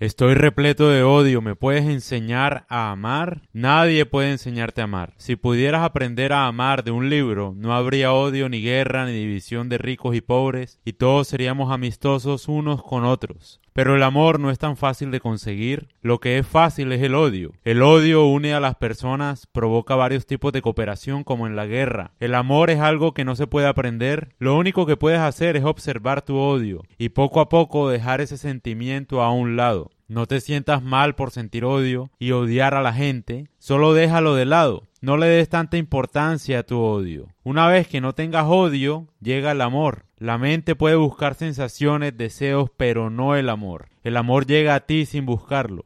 Estoy repleto de odio, ¿me puedes enseñar a amar? Nadie puede enseñarte a amar. Si pudieras aprender a amar de un libro, no habría odio, ni guerra, ni división de ricos y pobres, y todos seríamos amistosos unos con otros. Pero el amor no es tan fácil de conseguir. Lo que es fácil es el odio. El odio une a las personas, provoca varios tipos de cooperación como en la guerra. El amor es algo que no se puede aprender. Lo único que puedes hacer es observar tu odio y poco a poco dejar ese sentimiento a un lado. No te sientas mal por sentir odio y odiar a la gente, solo déjalo de lado. No le des tanta importancia a tu odio. Una vez que no tengas odio, llega el amor. La mente puede buscar sensaciones, deseos, pero no el amor. El amor llega a ti sin buscarlo.